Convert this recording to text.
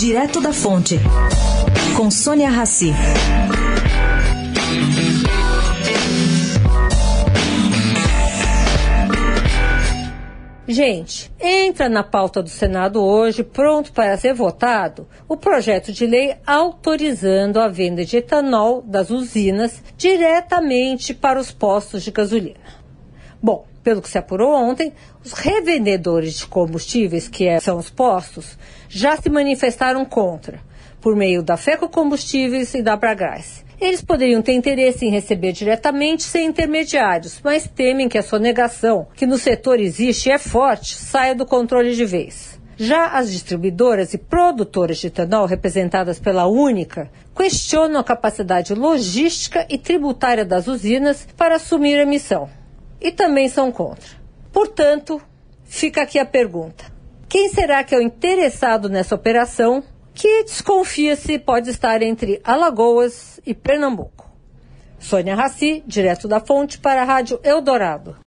Direto da Fonte, com Sônia Rassi. Gente, entra na pauta do Senado hoje, pronto para ser votado, o projeto de lei autorizando a venda de etanol das usinas diretamente para os postos de gasolina. Bom, pelo que se apurou ontem, os revendedores de combustíveis, que é, são os postos, já se manifestaram contra, por meio da FECO Combustíveis e da Bragás. Eles poderiam ter interesse em receber diretamente sem intermediários, mas temem que a sonegação que no setor existe e é forte saia do controle de vez. Já as distribuidoras e produtoras de etanol, representadas pela Única, questionam a capacidade logística e tributária das usinas para assumir a missão. E também são contra. Portanto, fica aqui a pergunta: quem será que é o interessado nessa operação que desconfia-se pode estar entre Alagoas e Pernambuco. Sônia Raci, direto da fonte para a Rádio Eldorado.